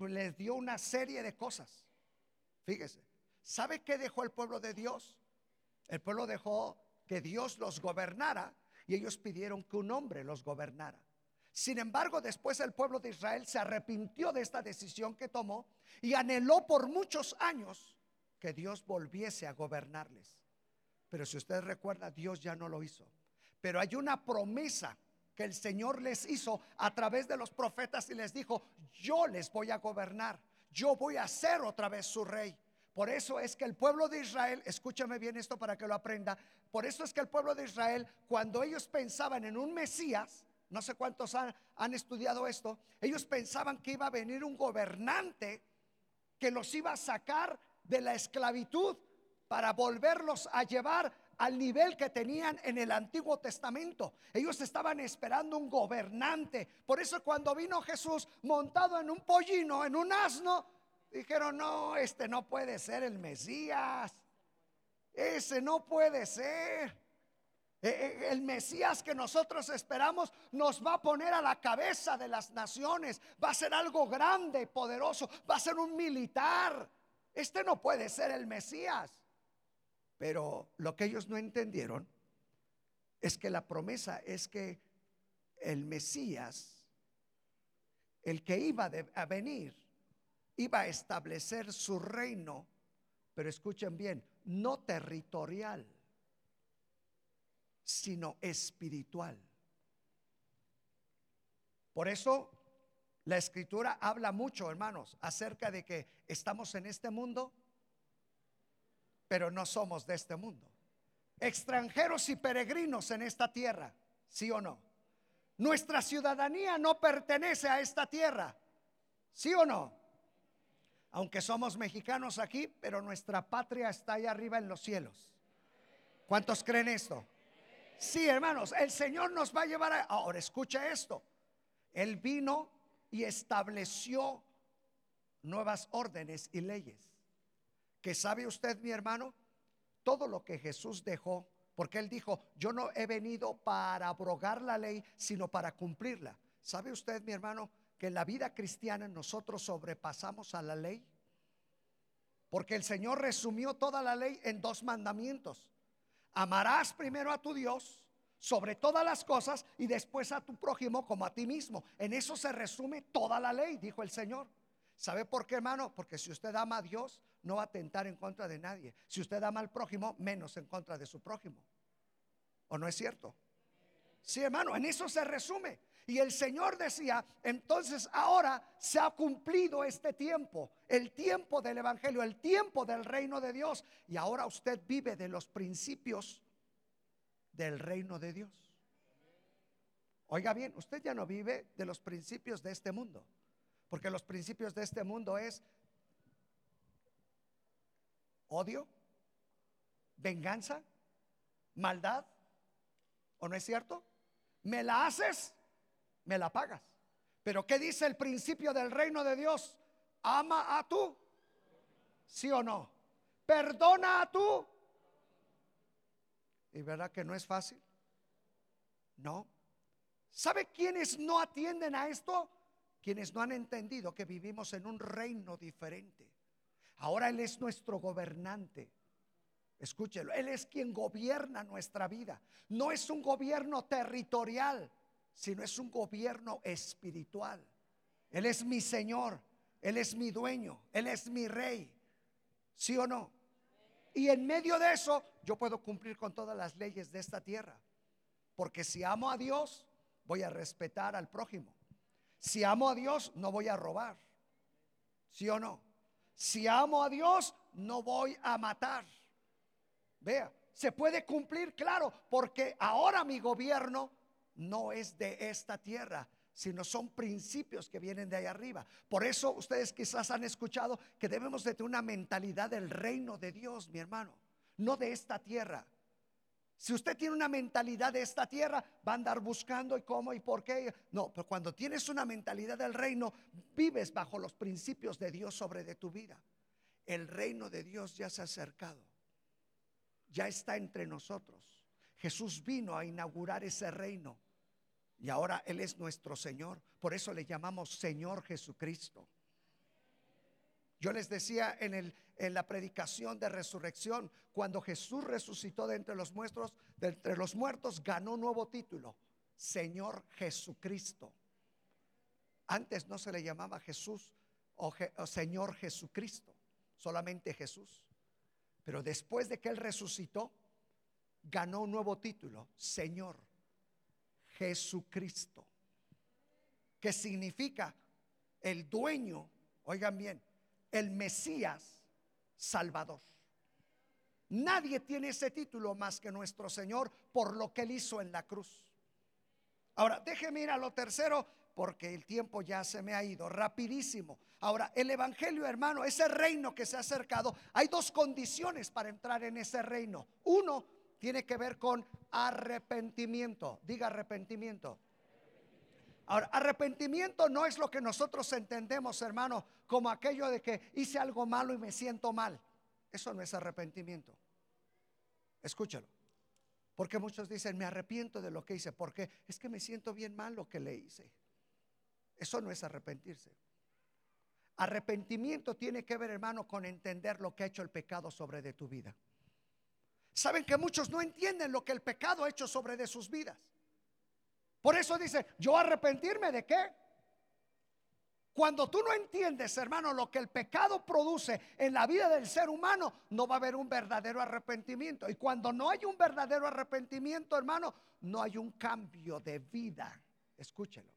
les dio una serie de cosas. Fíjese. ¿Sabe qué dejó el pueblo de Dios? El pueblo dejó que Dios los gobernara y ellos pidieron que un hombre los gobernara. Sin embargo, después el pueblo de Israel se arrepintió de esta decisión que tomó y anheló por muchos años que Dios volviese a gobernarles. Pero si usted recuerda, Dios ya no lo hizo. Pero hay una promesa que el Señor les hizo a través de los profetas y les dijo, yo les voy a gobernar, yo voy a ser otra vez su rey. Por eso es que el pueblo de Israel, escúchame bien esto para que lo aprenda, por eso es que el pueblo de Israel, cuando ellos pensaban en un Mesías, no sé cuántos han, estudiado esto, ellos pensaban que iba a venir un gobernante que los iba a sacar de la esclavitud para volverlos a llevar al nivel que tenían en el Antiguo Testamento. Ellos estaban esperando un gobernante. Por eso cuando vino Jesús montado en un pollino, en un asno, dijeron, no, este no puede ser el Mesías. Ese no puede ser. Eh, eh, el Mesías que nosotros esperamos nos va a poner a la cabeza de las naciones. Va a ser algo grande y poderoso. Va a ser un militar. Este no puede ser el Mesías. Pero lo que ellos no entendieron es que la promesa es que el Mesías, el que iba a venir, iba a establecer su reino, pero escuchen bien, no territorial sino espiritual. Por eso la escritura habla mucho, hermanos, acerca de que estamos en este mundo, pero no somos de este mundo. Extranjeros y peregrinos en esta tierra, ¿sí o no? Nuestra ciudadanía no pertenece a esta tierra, ¿sí o no? Aunque somos mexicanos aquí, pero nuestra patria está ahí arriba en los cielos. ¿Cuántos creen esto? Sí, hermanos, el Señor nos va a llevar a... Ahora, escucha esto. Él vino y estableció nuevas órdenes y leyes. Que sabe usted, mi hermano, todo lo que Jesús dejó Porque él dijo, yo no he venido para abrogar la ley, sino para cumplirla. ¿Sabe usted, mi hermano, que en la vida cristiana nosotros sobrepasamos a la ley? Porque el Señor resumió toda la ley en dos mandamientos. Amarás primero a tu Dios sobre todas las cosas y después a tu prójimo como a ti mismo. En eso se resume toda la ley, dijo el Señor. ¿Sabe por qué, hermano? Porque si usted ama a Dios, no va a tentar en contra de nadie. Si usted ama al prójimo, menos en contra de su prójimo. ¿O no es cierto? Sí, hermano, en eso se resume. Y el Señor decía, entonces ahora se ha cumplido este tiempo, el tiempo del Evangelio, el tiempo del reino de Dios. Y ahora usted vive de los principios del reino de Dios. Oiga bien, usted ya no vive de los principios de este mundo, porque los principios de este mundo es odio, venganza, maldad, ¿o no es cierto? ¿Me la haces? me la pagas. Pero ¿qué dice el principio del reino de Dios? Ama a tú. ¿Sí o no? Perdona a tú. ¿Y verdad que no es fácil? No. ¿Sabe quiénes no atienden a esto? Quienes no han entendido que vivimos en un reino diferente. Ahora Él es nuestro gobernante. Escúchelo, Él es quien gobierna nuestra vida. No es un gobierno territorial sino es un gobierno espiritual. Él es mi Señor, Él es mi dueño, Él es mi rey. ¿Sí o no? Y en medio de eso yo puedo cumplir con todas las leyes de esta tierra. Porque si amo a Dios, voy a respetar al prójimo. Si amo a Dios, no voy a robar. ¿Sí o no? Si amo a Dios, no voy a matar. Vea, se puede cumplir, claro, porque ahora mi gobierno no es de esta tierra, sino son principios que vienen de ahí arriba. Por eso ustedes quizás han escuchado que debemos de tener una mentalidad del reino de Dios, mi hermano, no de esta tierra. Si usted tiene una mentalidad de esta tierra, va a andar buscando y cómo y por qué. No, pero cuando tienes una mentalidad del reino, vives bajo los principios de Dios sobre de tu vida. El reino de Dios ya se ha acercado, ya está entre nosotros. Jesús vino a inaugurar ese reino y ahora Él es nuestro Señor. Por eso le llamamos Señor Jesucristo. Yo les decía en, el, en la predicación de resurrección, cuando Jesús resucitó de entre los muertos, de entre los muertos ganó nuevo título, Señor Jesucristo. Antes no se le llamaba Jesús o, o Señor Jesucristo, solamente Jesús. Pero después de que Él resucitó, ganó un nuevo título, Señor Jesucristo, que significa el dueño, oigan bien, el Mesías Salvador. Nadie tiene ese título más que nuestro Señor por lo que él hizo en la cruz. Ahora, déjeme ir a lo tercero porque el tiempo ya se me ha ido rapidísimo. Ahora, el Evangelio, hermano, ese reino que se ha acercado, hay dos condiciones para entrar en ese reino. Uno, tiene que ver con arrepentimiento. Diga arrepentimiento. Ahora, arrepentimiento no es lo que nosotros entendemos, hermano, como aquello de que hice algo malo y me siento mal. Eso no es arrepentimiento. Escúchalo. Porque muchos dicen, me arrepiento de lo que hice. Porque es que me siento bien mal lo que le hice. Eso no es arrepentirse. Arrepentimiento tiene que ver, hermano, con entender lo que ha hecho el pecado sobre de tu vida. Saben que muchos no entienden lo que el pecado ha hecho sobre de sus vidas. Por eso dice, yo arrepentirme de qué? Cuando tú no entiendes, hermano, lo que el pecado produce en la vida del ser humano, no va a haber un verdadero arrepentimiento. Y cuando no hay un verdadero arrepentimiento, hermano, no hay un cambio de vida. Escúchelo.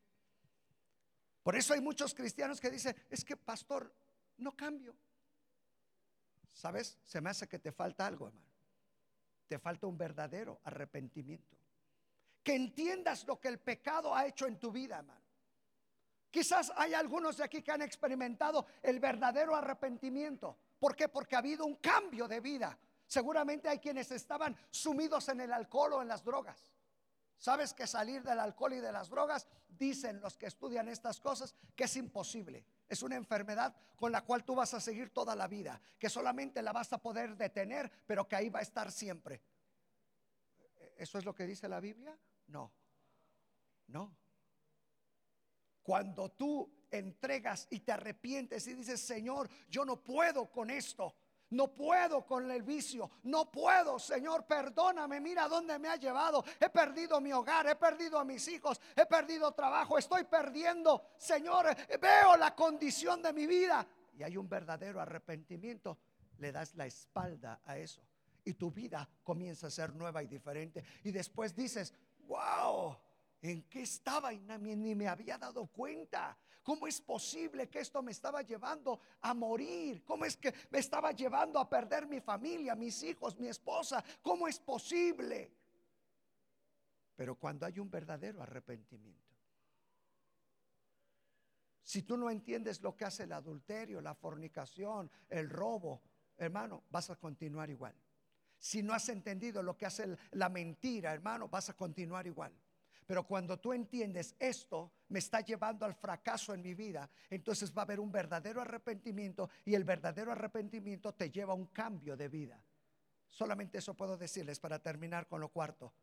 Por eso hay muchos cristianos que dicen, es que pastor, no cambio. ¿Sabes? Se me hace que te falta algo, hermano. Te falta un verdadero arrepentimiento. Que entiendas lo que el pecado ha hecho en tu vida, hermano. Quizás hay algunos de aquí que han experimentado el verdadero arrepentimiento. ¿Por qué? Porque ha habido un cambio de vida. Seguramente hay quienes estaban sumidos en el alcohol o en las drogas. Sabes que salir del alcohol y de las drogas, dicen los que estudian estas cosas, que es imposible. Es una enfermedad con la cual tú vas a seguir toda la vida, que solamente la vas a poder detener, pero que ahí va a estar siempre. ¿Eso es lo que dice la Biblia? No. No. Cuando tú entregas y te arrepientes y dices, Señor, yo no puedo con esto. No puedo con el vicio, no puedo, Señor, perdóname, mira dónde me ha llevado. He perdido mi hogar, he perdido a mis hijos, he perdido trabajo, estoy perdiendo, Señor, veo la condición de mi vida. Y hay un verdadero arrepentimiento, le das la espalda a eso. Y tu vida comienza a ser nueva y diferente. Y después dices, wow, ¿en qué estaba? Y ni me había dado cuenta. ¿Cómo es posible que esto me estaba llevando a morir? ¿Cómo es que me estaba llevando a perder mi familia, mis hijos, mi esposa? ¿Cómo es posible? Pero cuando hay un verdadero arrepentimiento, si tú no entiendes lo que hace el adulterio, la fornicación, el robo, hermano, vas a continuar igual. Si no has entendido lo que hace la mentira, hermano, vas a continuar igual. Pero cuando tú entiendes esto me está llevando al fracaso en mi vida, entonces va a haber un verdadero arrepentimiento y el verdadero arrepentimiento te lleva a un cambio de vida. Solamente eso puedo decirles para terminar con lo cuarto.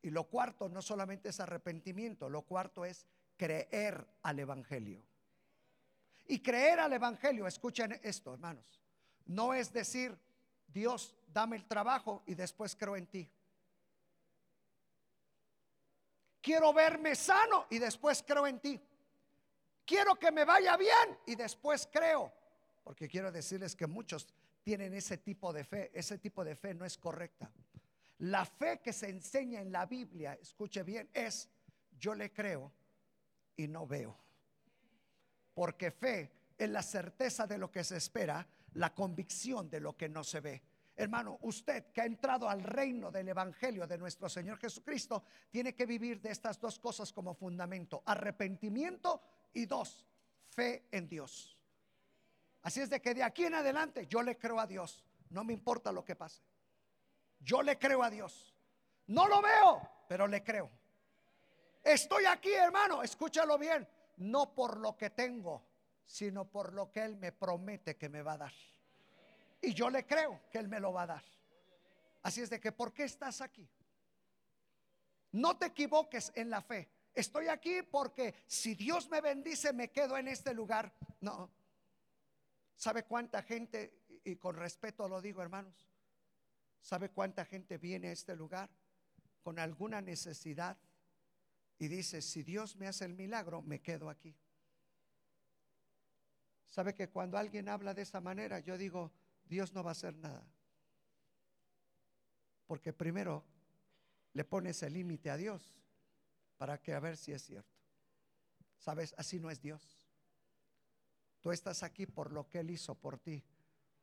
Y lo cuarto no solamente es arrepentimiento, lo cuarto es creer al Evangelio. Y creer al Evangelio, escuchen esto, hermanos, no es decir, Dios, dame el trabajo y después creo en ti. Quiero verme sano y después creo en ti. Quiero que me vaya bien y después creo. Porque quiero decirles que muchos tienen ese tipo de fe. Ese tipo de fe no es correcta. La fe que se enseña en la Biblia, escuche bien, es yo le creo y no veo. Porque fe es la certeza de lo que se espera, la convicción de lo que no se ve. Hermano, usted que ha entrado al reino del Evangelio de nuestro Señor Jesucristo, tiene que vivir de estas dos cosas como fundamento, arrepentimiento y dos, fe en Dios. Así es de que de aquí en adelante yo le creo a Dios, no me importa lo que pase. Yo le creo a Dios. No lo veo, pero le creo. Estoy aquí, hermano, escúchalo bien, no por lo que tengo, sino por lo que Él me promete que me va a dar. Y yo le creo que Él me lo va a dar. Así es de que, ¿por qué estás aquí? No te equivoques en la fe. Estoy aquí porque si Dios me bendice, me quedo en este lugar. No. ¿Sabe cuánta gente, y con respeto lo digo hermanos, ¿sabe cuánta gente viene a este lugar con alguna necesidad y dice, si Dios me hace el milagro, me quedo aquí? ¿Sabe que cuando alguien habla de esa manera, yo digo, Dios no va a hacer nada. Porque primero le pones el límite a Dios para que a ver si es cierto. Sabes, así no es Dios. Tú estás aquí por lo que Él hizo por ti,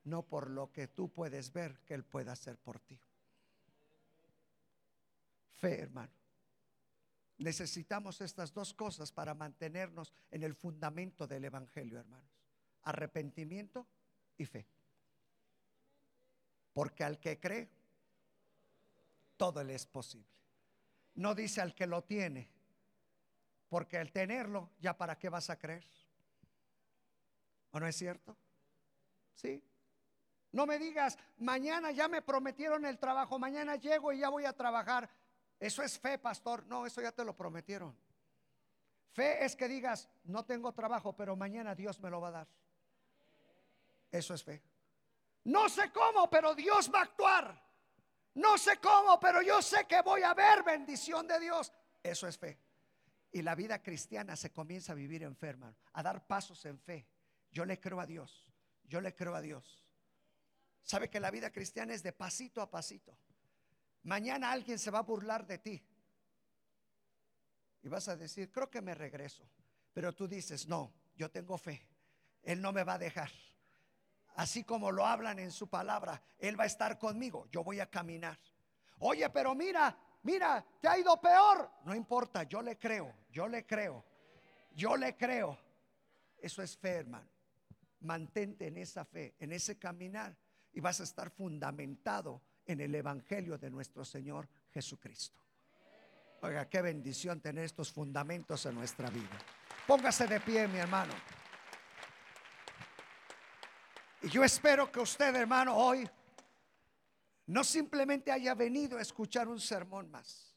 no por lo que tú puedes ver que Él pueda hacer por ti. Fe, hermano. Necesitamos estas dos cosas para mantenernos en el fundamento del Evangelio, hermanos. Arrepentimiento y fe. Porque al que cree, todo le es posible. No dice al que lo tiene, porque al tenerlo, ya para qué vas a creer. ¿O no es cierto? Sí. No me digas, mañana ya me prometieron el trabajo, mañana llego y ya voy a trabajar. Eso es fe, pastor. No, eso ya te lo prometieron. Fe es que digas, no tengo trabajo, pero mañana Dios me lo va a dar. Eso es fe. No sé cómo, pero Dios va a actuar. No sé cómo, pero yo sé que voy a ver bendición de Dios. Eso es fe. Y la vida cristiana se comienza a vivir en fe, a dar pasos en fe. Yo le creo a Dios. Yo le creo a Dios. Sabe que la vida cristiana es de pasito a pasito. Mañana alguien se va a burlar de ti. Y vas a decir, creo que me regreso. Pero tú dices, no, yo tengo fe. Él no me va a dejar así como lo hablan en su palabra, Él va a estar conmigo, yo voy a caminar. Oye, pero mira, mira, te ha ido peor. No importa, yo le creo, yo le creo, yo le creo. Eso es fe, hermano. Mantente en esa fe, en ese caminar y vas a estar fundamentado en el Evangelio de nuestro Señor Jesucristo. Oiga, qué bendición tener estos fundamentos en nuestra vida. Póngase de pie, mi hermano. Y yo espero que usted, hermano, hoy no simplemente haya venido a escuchar un sermón más,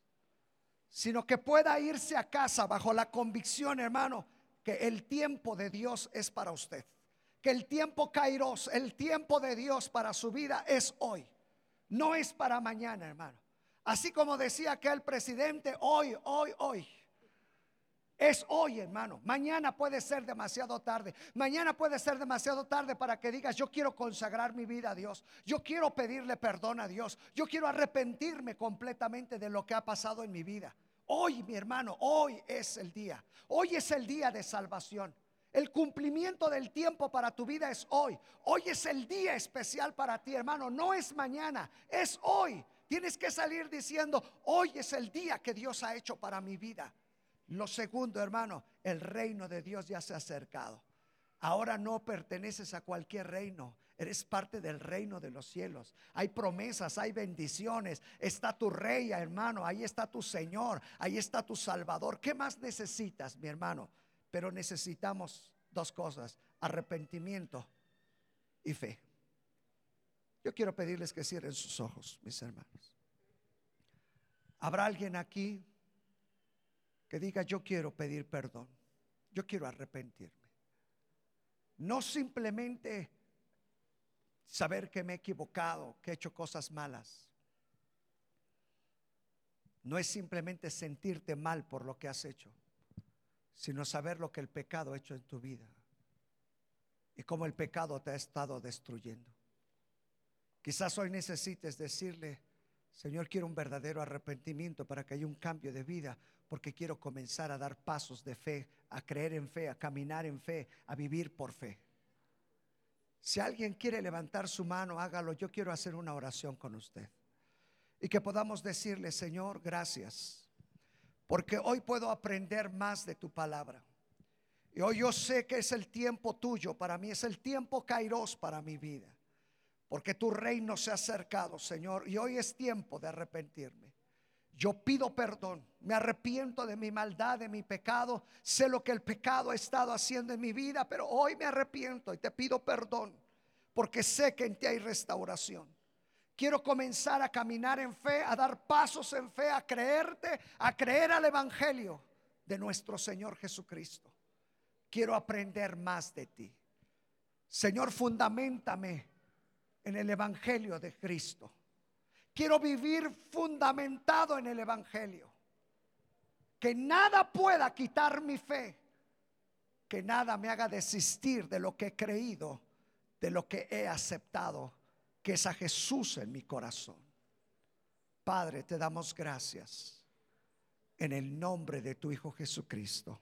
sino que pueda irse a casa bajo la convicción, hermano, que el tiempo de Dios es para usted. Que el tiempo Kairos, el tiempo de Dios para su vida es hoy. No es para mañana, hermano. Así como decía aquel presidente, hoy, hoy, hoy. Es hoy, hermano. Mañana puede ser demasiado tarde. Mañana puede ser demasiado tarde para que digas, yo quiero consagrar mi vida a Dios. Yo quiero pedirle perdón a Dios. Yo quiero arrepentirme completamente de lo que ha pasado en mi vida. Hoy, mi hermano, hoy es el día. Hoy es el día de salvación. El cumplimiento del tiempo para tu vida es hoy. Hoy es el día especial para ti, hermano. No es mañana, es hoy. Tienes que salir diciendo, hoy es el día que Dios ha hecho para mi vida. Lo segundo, hermano, el reino de Dios ya se ha acercado. Ahora no perteneces a cualquier reino. Eres parte del reino de los cielos. Hay promesas, hay bendiciones. Está tu rey, hermano. Ahí está tu Señor. Ahí está tu Salvador. ¿Qué más necesitas, mi hermano? Pero necesitamos dos cosas. Arrepentimiento y fe. Yo quiero pedirles que cierren sus ojos, mis hermanos. ¿Habrá alguien aquí que diga, yo quiero pedir perdón? Yo quiero arrepentirme. No simplemente saber que me he equivocado, que he hecho cosas malas. No es simplemente sentirte mal por lo que has hecho, sino saber lo que el pecado ha hecho en tu vida y cómo el pecado te ha estado destruyendo. Quizás hoy necesites decirle, Señor, quiero un verdadero arrepentimiento para que haya un cambio de vida, porque quiero comenzar a dar pasos de fe, a creer en fe, a caminar en fe, a vivir por fe. Si alguien quiere levantar su mano, hágalo. Yo quiero hacer una oración con usted. Y que podamos decirle, Señor, gracias. Porque hoy puedo aprender más de tu palabra. Y hoy yo sé que es el tiempo tuyo para mí, es el tiempo kairos para mi vida. Porque tu reino se ha acercado, Señor. Y hoy es tiempo de arrepentirme. Yo pido perdón, me arrepiento de mi maldad, de mi pecado. Sé lo que el pecado ha estado haciendo en mi vida, pero hoy me arrepiento y te pido perdón porque sé que en ti hay restauración. Quiero comenzar a caminar en fe, a dar pasos en fe, a creerte, a creer al Evangelio de nuestro Señor Jesucristo. Quiero aprender más de ti. Señor, fundamentame en el Evangelio de Cristo. Quiero vivir fundamentado en el Evangelio. Que nada pueda quitar mi fe. Que nada me haga desistir de lo que he creído, de lo que he aceptado, que es a Jesús en mi corazón. Padre, te damos gracias en el nombre de tu Hijo Jesucristo.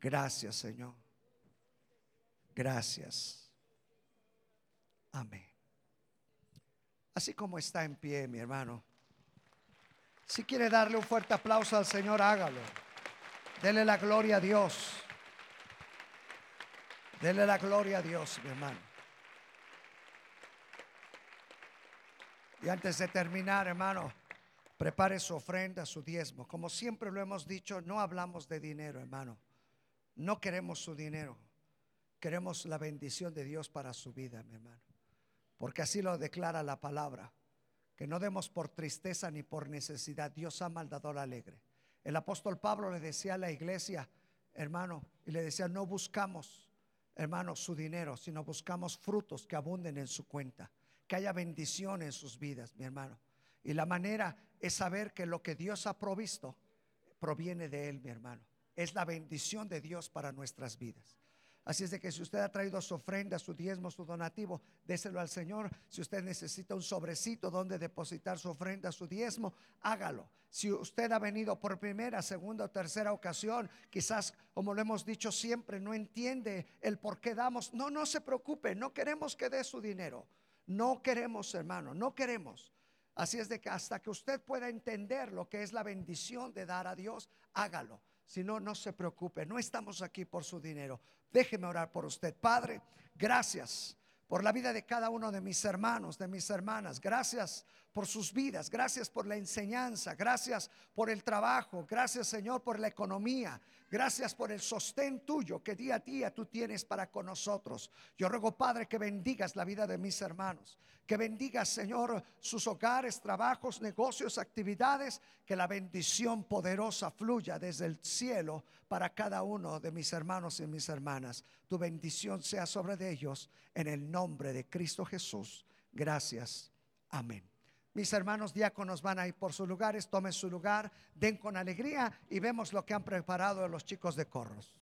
Gracias, Señor. Gracias. Amén. Así como está en pie, mi hermano. Si quiere darle un fuerte aplauso al Señor, hágalo. Dele la gloria a Dios. Dele la gloria a Dios, mi hermano. Y antes de terminar, hermano, prepare su ofrenda, su diezmo. Como siempre lo hemos dicho, no hablamos de dinero, hermano. No queremos su dinero. Queremos la bendición de Dios para su vida, mi hermano porque así lo declara la palabra, que no demos por tristeza ni por necesidad. Dios ama al dador alegre. El apóstol Pablo le decía a la iglesia, hermano, y le decía, no buscamos, hermano, su dinero, sino buscamos frutos que abunden en su cuenta, que haya bendición en sus vidas, mi hermano. Y la manera es saber que lo que Dios ha provisto proviene de Él, mi hermano. Es la bendición de Dios para nuestras vidas. Así es de que si usted ha traído su ofrenda, su diezmo, su donativo, déselo al Señor. Si usted necesita un sobrecito donde depositar su ofrenda, su diezmo, hágalo. Si usted ha venido por primera, segunda o tercera ocasión, quizás, como lo hemos dicho siempre, no entiende el por qué damos. No, no se preocupe, no queremos que dé su dinero. No queremos, hermano, no queremos. Así es de que hasta que usted pueda entender lo que es la bendición de dar a Dios, hágalo. Si no, no se preocupe, no estamos aquí por su dinero. Déjeme orar por usted. Padre, gracias por la vida de cada uno de mis hermanos, de mis hermanas. Gracias por sus vidas, gracias por la enseñanza, gracias por el trabajo, gracias Señor por la economía, gracias por el sostén tuyo que día a día tú tienes para con nosotros. Yo ruego Padre que bendigas la vida de mis hermanos, que bendigas Señor sus hogares, trabajos, negocios, actividades, que la bendición poderosa fluya desde el cielo para cada uno de mis hermanos y mis hermanas. Tu bendición sea sobre ellos en el nombre de Cristo Jesús. Gracias. Amén. Mis hermanos diáconos van a ir por sus lugares, tomen su lugar, den con alegría y vemos lo que han preparado los chicos de corros.